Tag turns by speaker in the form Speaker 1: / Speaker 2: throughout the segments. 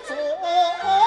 Speaker 1: 做。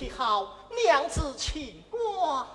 Speaker 1: 喜好娘子请过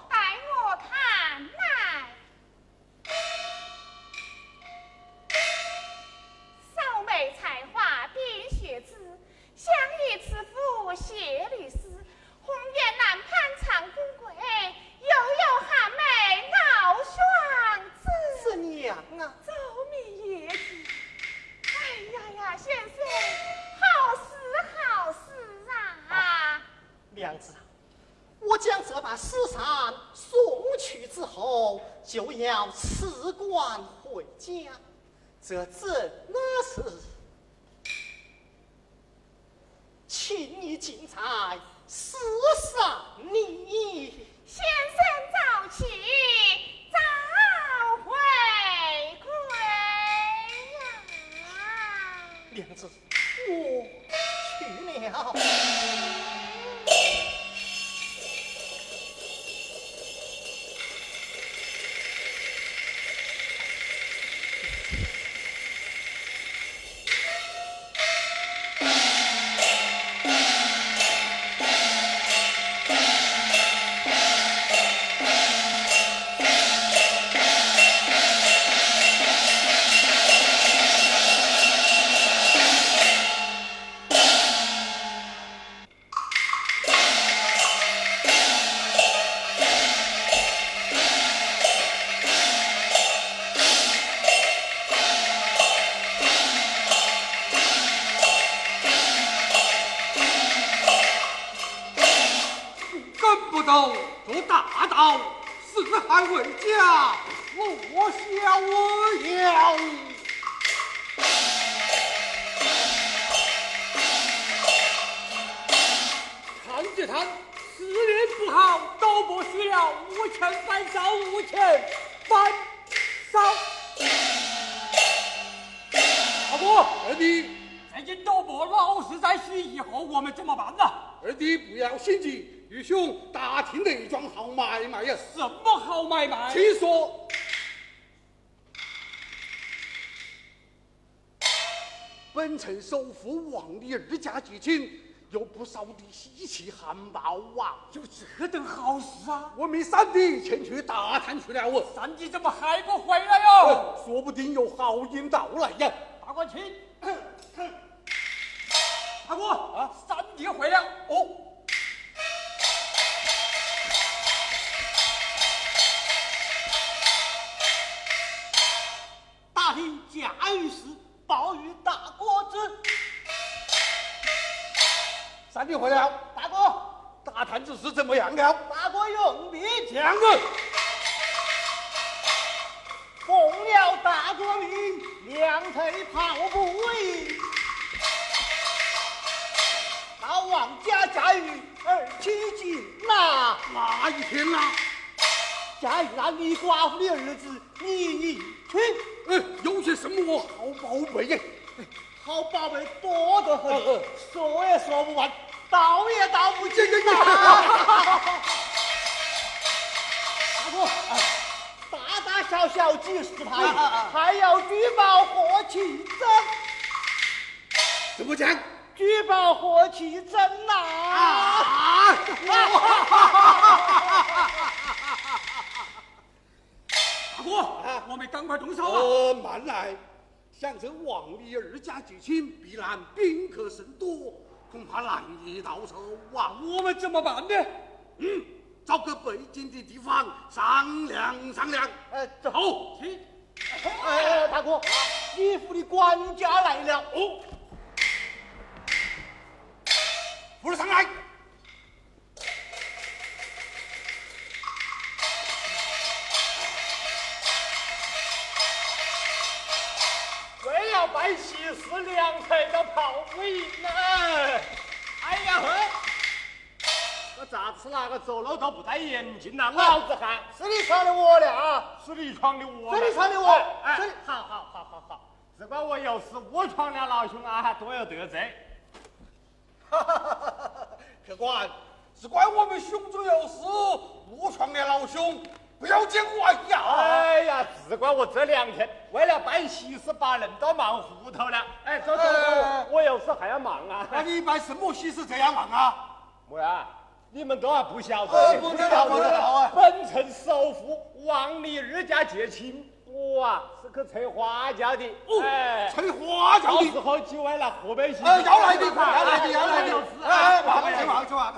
Speaker 1: 做大道四海为家我逍遥。
Speaker 2: 看笑弹着
Speaker 1: 他不好都
Speaker 2: 不需要五
Speaker 3: 千翻烧五千翻烧。阿波二弟。最近周末老是在洗以
Speaker 4: 后我们怎么办呢二
Speaker 3: 弟不要心急。
Speaker 5: 臣首富王的二家结亲，有不少的稀奇汉宝啊！
Speaker 6: 有这等好事啊！
Speaker 5: 我们三弟前去打探去了，
Speaker 6: 三弟怎么还不回来哟？
Speaker 5: 说不定有好运到来呀！
Speaker 6: 大官请，大哥啊，三弟回来哦。
Speaker 3: 厅驾驭时。报与大哥知，
Speaker 5: 三弟回来了，
Speaker 3: 大哥，
Speaker 5: 大探子是怎么样了？
Speaker 3: 大哥用兵，
Speaker 5: 将军，
Speaker 3: 奉了大哥命，两腿跑步位，到王家驾驭二七斤呐，
Speaker 5: 哪一天呐？
Speaker 3: 驾驭那李寡妇的儿子李义群。
Speaker 5: 哎，有些什么好宝贝耶？
Speaker 3: 好宝贝多得很，说也说不完，道也道不尽
Speaker 5: 呀！
Speaker 3: 大哥，大大小小几十台，还要举报火气真？
Speaker 5: 怎么讲？
Speaker 3: 举报火气真呐！
Speaker 5: 啊！
Speaker 6: 哥，我们赶快动手啊！
Speaker 5: 呃，慢来，想这王李二家结亲，必然宾客甚多，恐怕难以到手啊！
Speaker 6: 我们怎么办呢？
Speaker 5: 嗯，找个背景的地方商量商量。
Speaker 3: 哎，
Speaker 5: 走，
Speaker 6: 请。
Speaker 3: 哎，大哥，李府的管家来了。
Speaker 5: 哦，扶着上来。
Speaker 3: 的炮灰呢？哎呀呵！我咋吃那个走路都不戴眼镜呐？老子汉是你闯的我了啊！
Speaker 6: 是你闯的我，
Speaker 3: 是你闯的我！哎，好好好好好，只怪我有事，误闯了老兄啊，多有得罪。
Speaker 5: 哈哈哈哈哈！客官，只怪我们胸中有事，误闯了老兄。不要见怪呀！
Speaker 3: 哎呀，只怪我这两天为了办喜事，把人都忙糊涂了。哎，走走走，我有事还要忙啊。
Speaker 5: 那你办什么喜事这样忙啊？
Speaker 3: 么呀？你们都还不晓得？
Speaker 5: 不知道，不知道啊！
Speaker 3: 本城首富王李二家结亲，我啊是去吹花轿的。
Speaker 5: 哦，吹花轿的。
Speaker 3: 到时候就为了河北喜
Speaker 5: 事。要来的，要来的，要来的。
Speaker 3: 哎，
Speaker 5: 忙去忙去忙。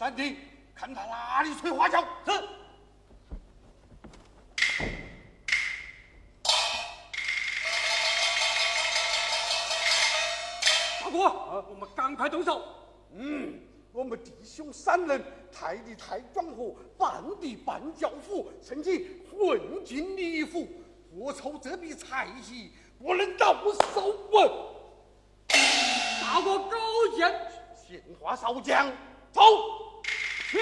Speaker 5: 三弟，看他哪里吹花轿。
Speaker 3: 是。
Speaker 6: 大哥，啊我们赶快动手。
Speaker 5: 嗯，我们弟兄三人，太的太庄河，半地半教府，甚至混进李府，不凑这笔财气，不能到手稳。
Speaker 7: 大哥高见，
Speaker 5: 闲话少讲，走，
Speaker 7: 请。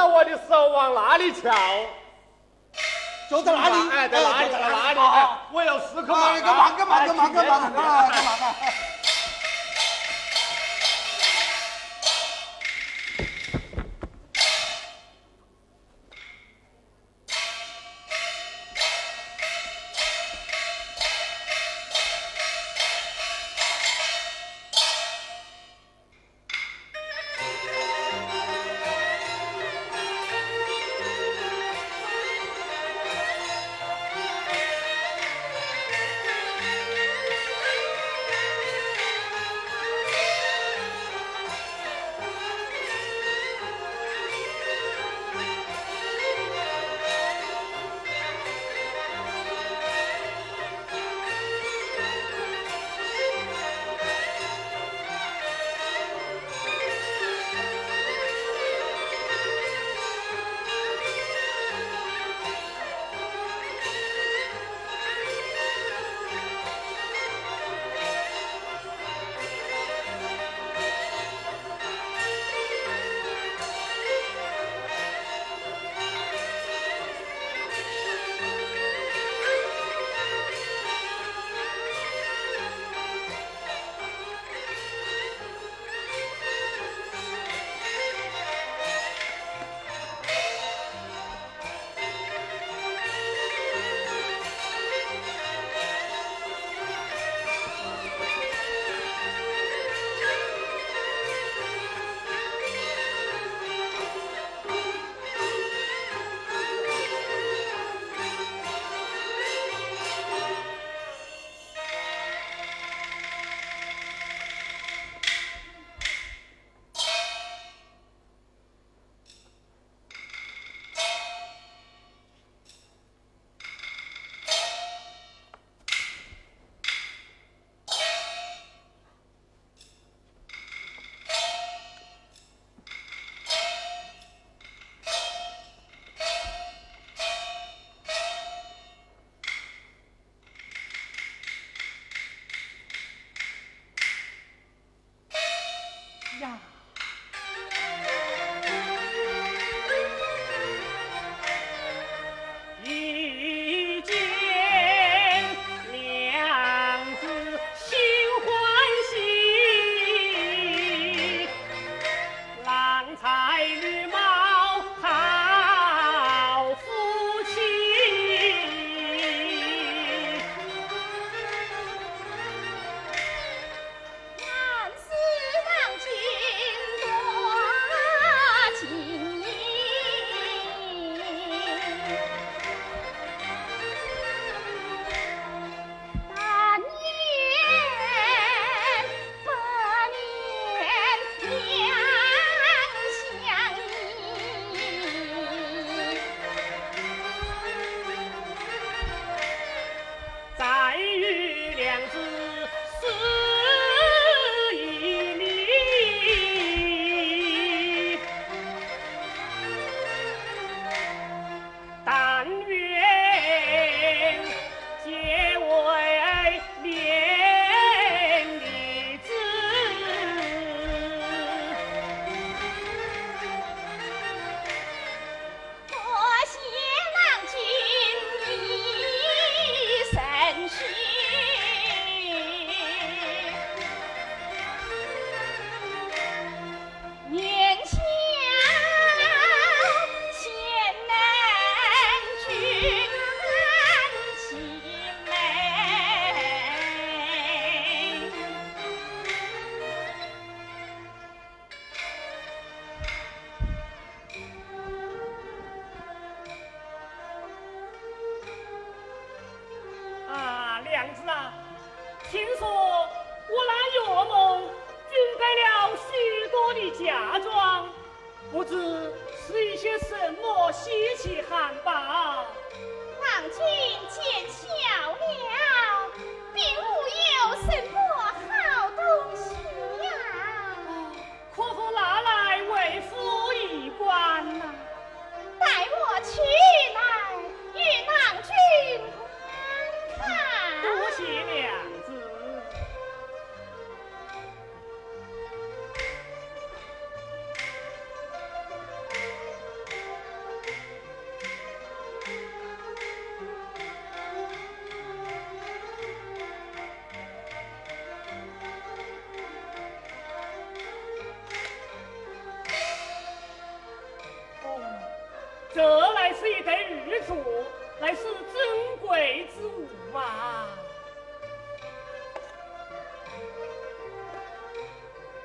Speaker 3: 那我的手往哪里瞧？
Speaker 5: 就在哪里？
Speaker 3: 哎，在哪里？在哪里？哎，我有时刻嘛。
Speaker 5: 干嘛？干嘛？干嘛？干嘛？干嘛？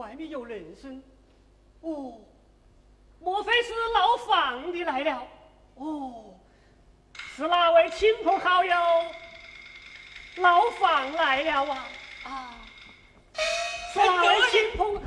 Speaker 8: 外面有人声？哦，莫非是老房的来了？哦，是哪位亲朋好友？老房来了啊！啊，是哪位亲朋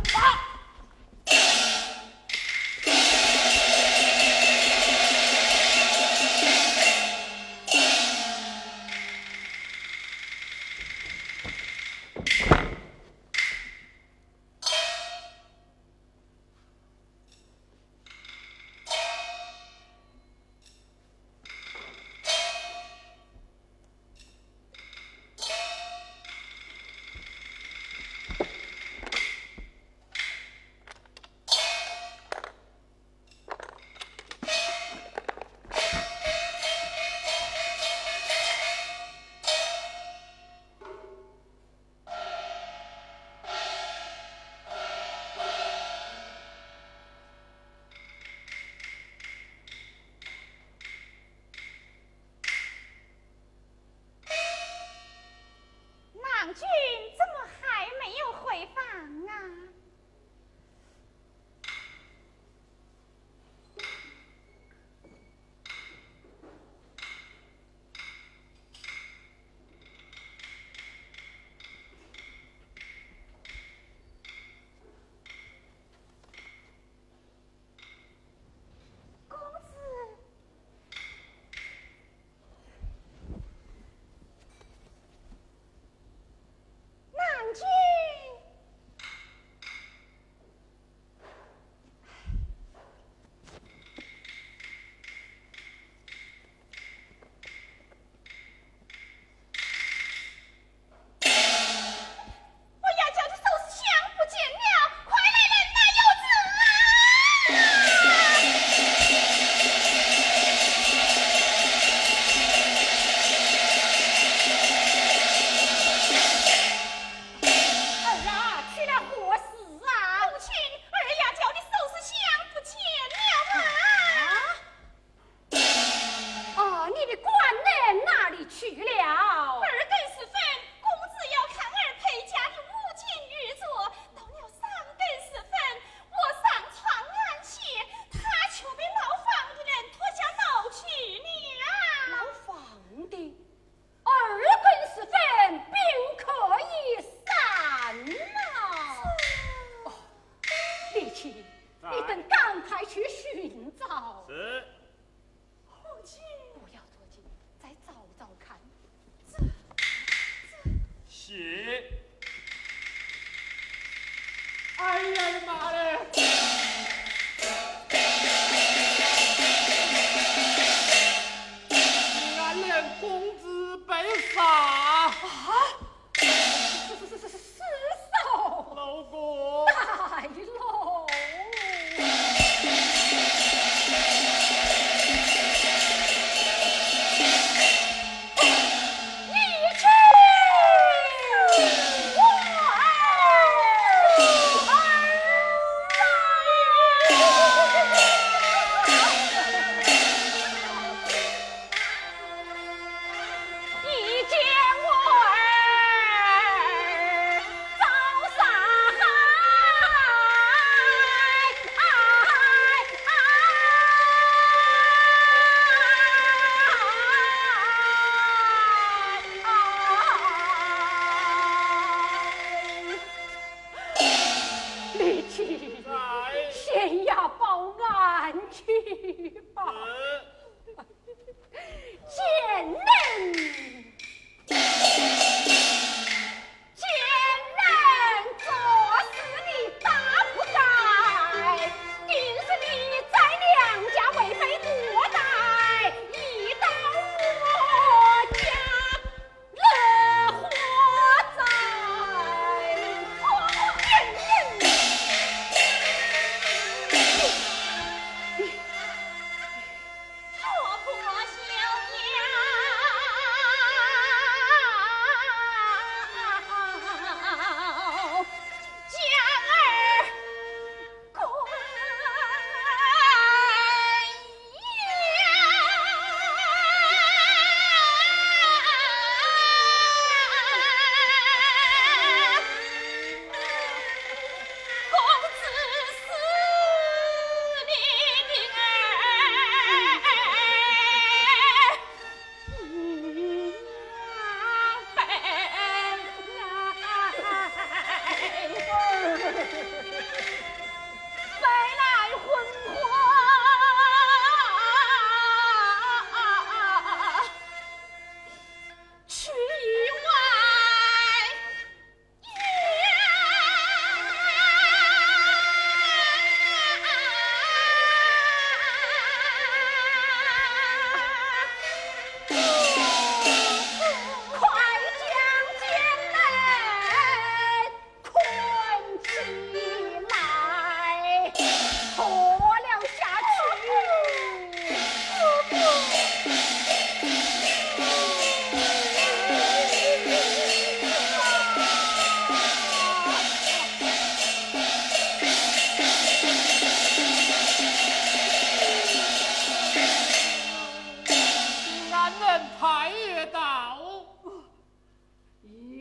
Speaker 8: 道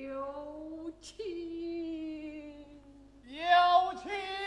Speaker 6: 有情。有情。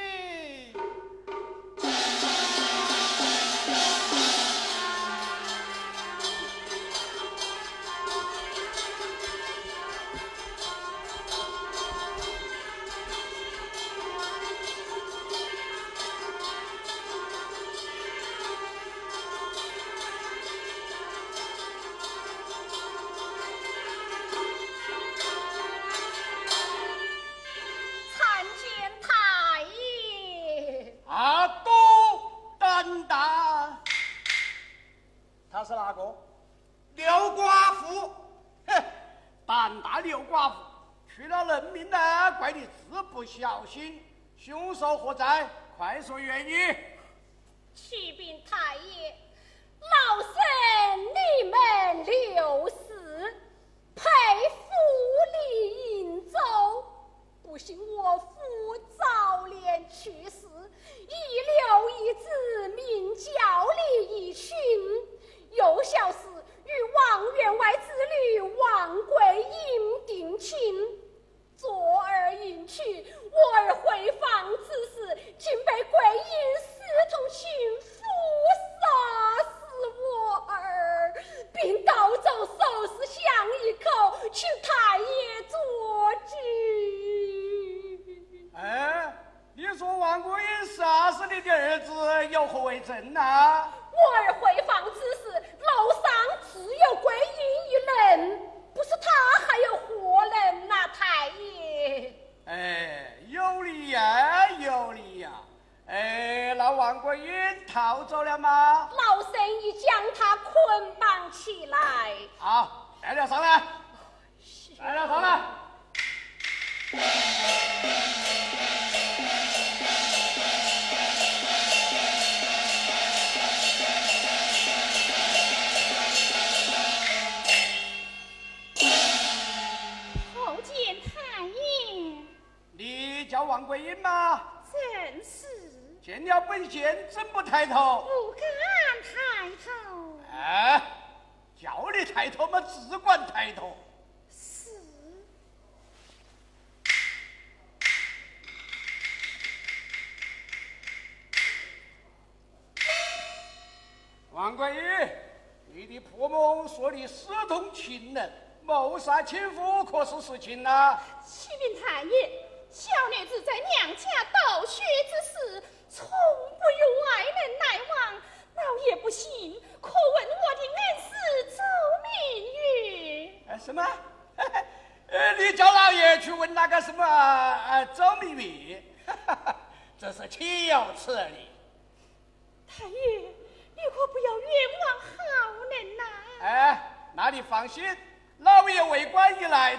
Speaker 6: 小心，凶手
Speaker 9: 何
Speaker 6: 在？快说原因！启禀太爷，老
Speaker 9: 身
Speaker 10: 你们六死，
Speaker 6: 佩服你引州，不幸我父早年去世，
Speaker 10: 遗留一子名叫李一勋，幼小时与王员外之女王贵英定亲。昨
Speaker 6: 儿迎娶我儿回房之时，竟被桂英私通情夫
Speaker 10: 杀死我儿，并盗走首饰
Speaker 6: 箱一口，请太爷捉主。哎，
Speaker 4: 你说王国
Speaker 6: 英杀死你的儿
Speaker 4: 子有
Speaker 6: 何为证呢？我儿回房
Speaker 4: 之时，楼上
Speaker 6: 只有桂英一人。逃走了吗？
Speaker 4: 老
Speaker 6: 身已将他捆绑起来。好，带了上来，谋杀亲夫，可是实情呐？
Speaker 4: 启禀太爷，小女子在娘家斗学之时，从不与外人来往。老爷不信，可问我的恩师周明玉。
Speaker 6: 哎，什么？呃，你叫老爷去问那个什么呃周明玉，这是岂有此理！
Speaker 4: 太爷，你可不要冤枉好人呐、
Speaker 6: 哎，那你放心，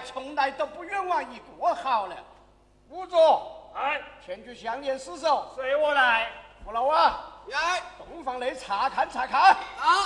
Speaker 6: 从来都不冤枉一个好了。五座，
Speaker 3: 哎，
Speaker 6: 前去相连死守。
Speaker 3: 随我来。
Speaker 6: 父老啊，
Speaker 5: 来，
Speaker 6: 洞房内查看查看。
Speaker 5: 啊，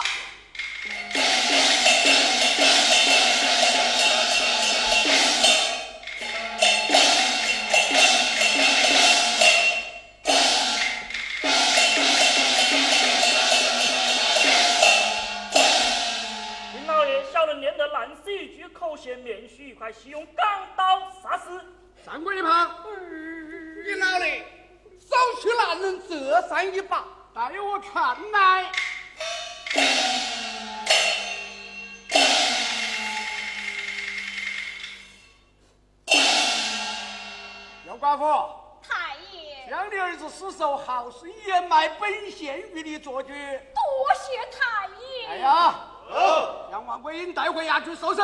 Speaker 6: 是掩埋本县狱的作据。
Speaker 10: 多谢太爷。
Speaker 6: 哎呀，让王桂英带回衙去受审。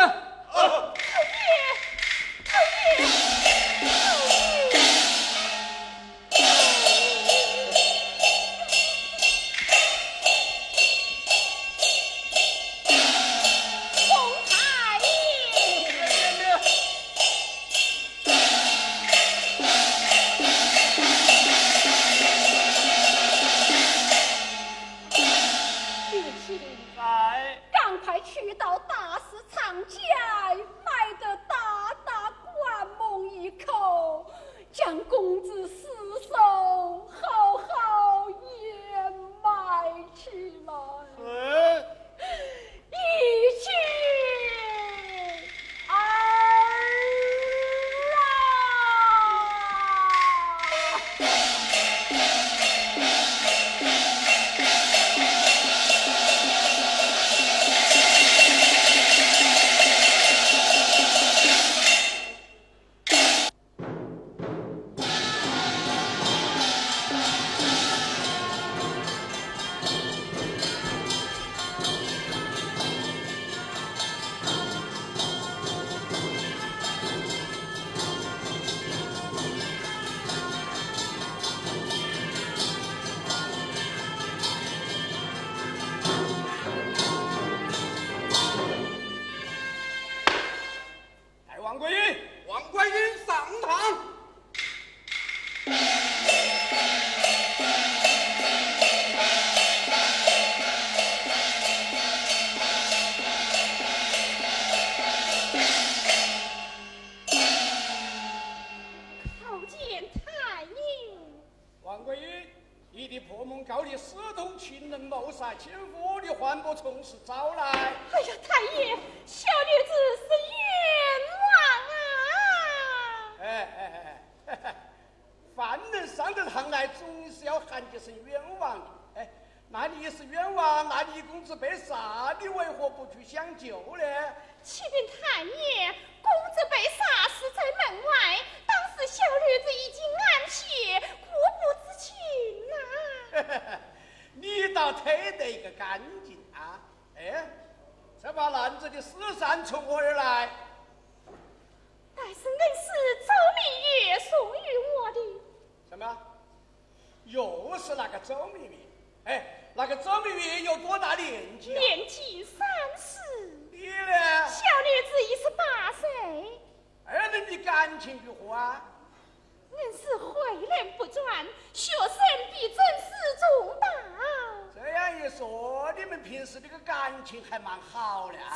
Speaker 6: 说，你们平时这个感情还蛮好的啊。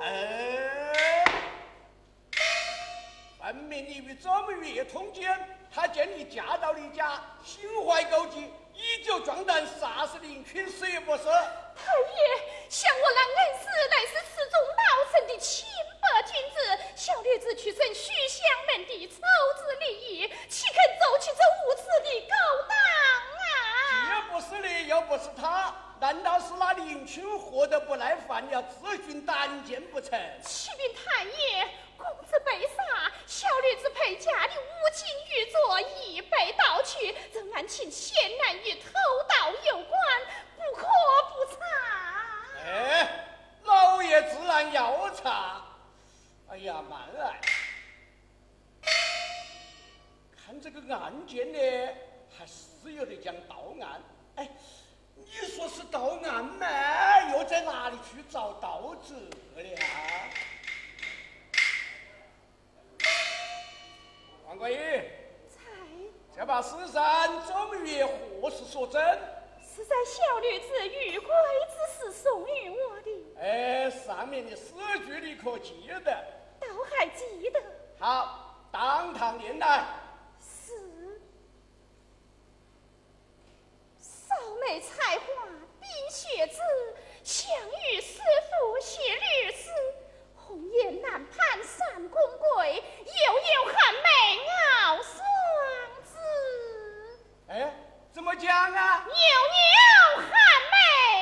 Speaker 6: 呃，分明你与周明月通奸，他见你嫁到你家，心怀勾结，以酒壮胆杀死林群，是不是？
Speaker 4: 太爷，想我那恩师乃是寺中道圣的清白君子，小女子去承许香门的丑子利益，岂肯走起这无耻的勾当
Speaker 6: 啊？既不是你，又不是他，难道是那林群活得不耐烦，了自寻短见不成？
Speaker 4: 启禀太爷，公子被杀，小女子陪嫁的五金玉镯已被盗取，仍然请县男与偷盗有关。不可不查。
Speaker 6: 哎，老爷自然要查。哎呀，慢来。看这个案件呢，还是有点讲盗案。哎，你说是盗案吗？又在哪里去找盗者的呀？王国义。
Speaker 4: 在。
Speaker 6: 这把诗扇终于何时所真？
Speaker 4: 是在小女子遇鬼之时送与我的。
Speaker 6: 哎，上面的诗句你可记得？
Speaker 4: 倒还记得。
Speaker 6: 好，当堂念来。
Speaker 4: 是。少美才华，冰雪子，相遇师傅写律诗，红颜难攀三公贵，悠悠寒梅傲双子。
Speaker 6: 哎。怎么讲啊？
Speaker 4: 牛牛寒梅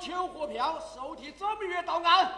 Speaker 6: 求货票，手提这么远到案。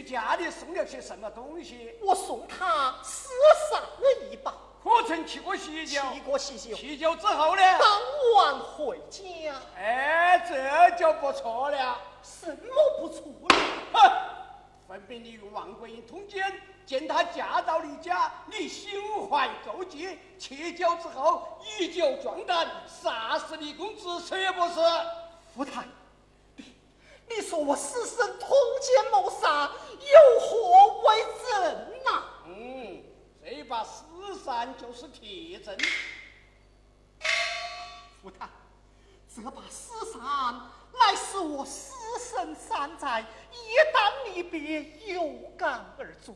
Speaker 6: 去家里送了些什么东西？
Speaker 1: 我送他四上一把。
Speaker 6: 可曾去过喜酒？
Speaker 1: 去过喜酒。
Speaker 6: 沏酒之后呢？
Speaker 1: 当晚回家。
Speaker 6: 哎，这就不错了。
Speaker 1: 什么不错？
Speaker 6: 哼！分别你与王桂英通奸，见她嫁到你家，你心怀勾结，沏酒之后以酒壮胆，杀死李公子，是不是？
Speaker 1: 夫太，你你说我师生通奸谋杀，有何为证呐？
Speaker 6: 嗯，这把死扇就是铁证。
Speaker 1: 夫太，这把死扇乃是我师生三载一旦离别，有感而作，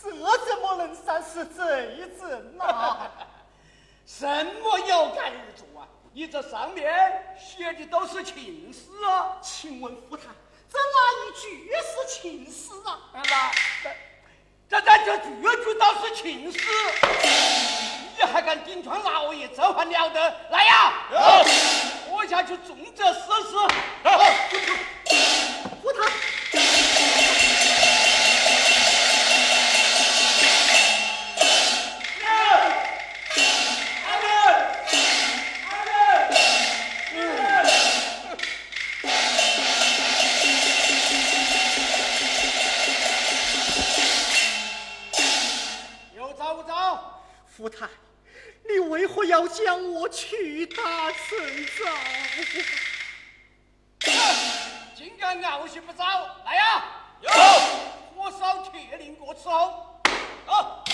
Speaker 1: 这怎么能算是罪证呐？
Speaker 6: 什么有感而作啊？你这上面写的都是情诗啊！
Speaker 1: 请问夫太，这哪一句是情诗啊？
Speaker 6: 那这这这句句都是情诗，你还敢顶撞老爷，这还了得？来呀，我下去重责试试。
Speaker 1: 夫太。夫太，你为何要将我屈打成
Speaker 6: 招？竟敢傲气不招！来呀，
Speaker 5: 有
Speaker 6: 火烧铁岭过伺候。啊！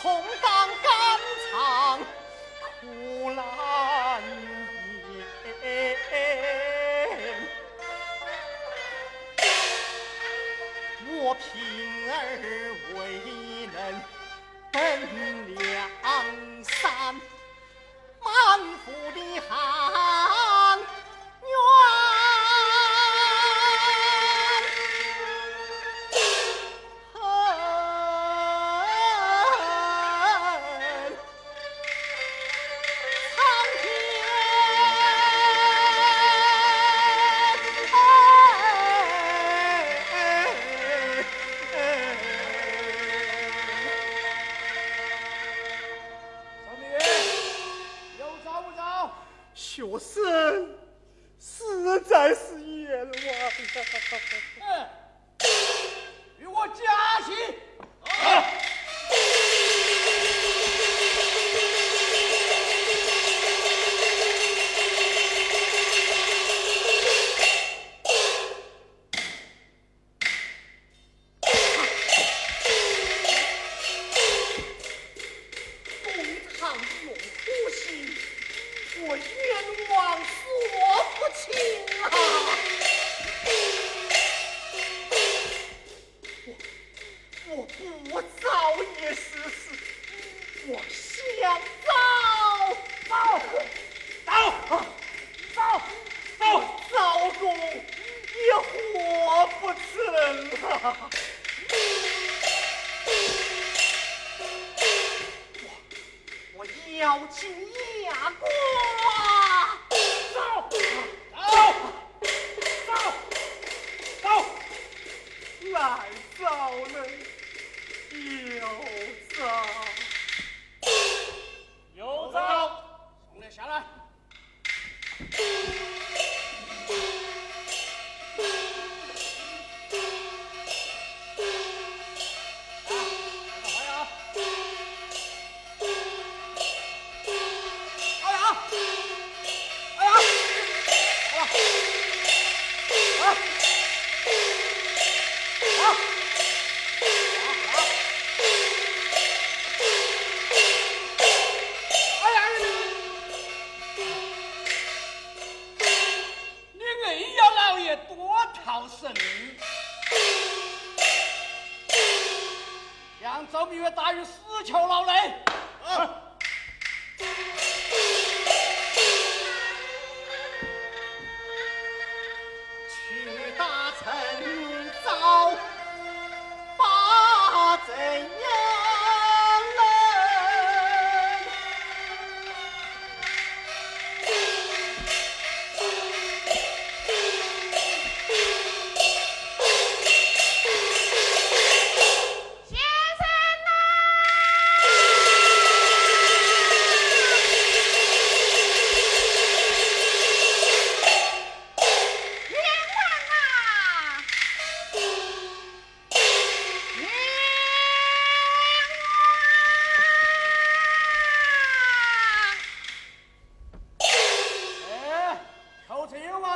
Speaker 1: 红当肝肠苦难言。我平儿未能奔梁山，满腹的寒要请牙关，走
Speaker 6: 走，走，走。
Speaker 1: 来早了，有早。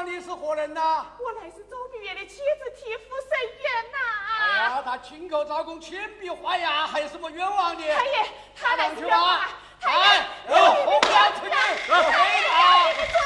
Speaker 6: 你是何人呐？
Speaker 4: 我乃是周碧月的妻子替夫申冤呐！
Speaker 6: 哎呀，他亲口招供，铅笔画押，还有什么冤枉的？
Speaker 4: 太爷，他乃是
Speaker 6: 去
Speaker 4: 冤枉
Speaker 6: 吧！
Speaker 4: 太
Speaker 6: 哎
Speaker 4: 爷，，
Speaker 6: 有红娘出去，
Speaker 4: 太
Speaker 6: 回
Speaker 4: 爷，
Speaker 6: 答。
Speaker 4: 你做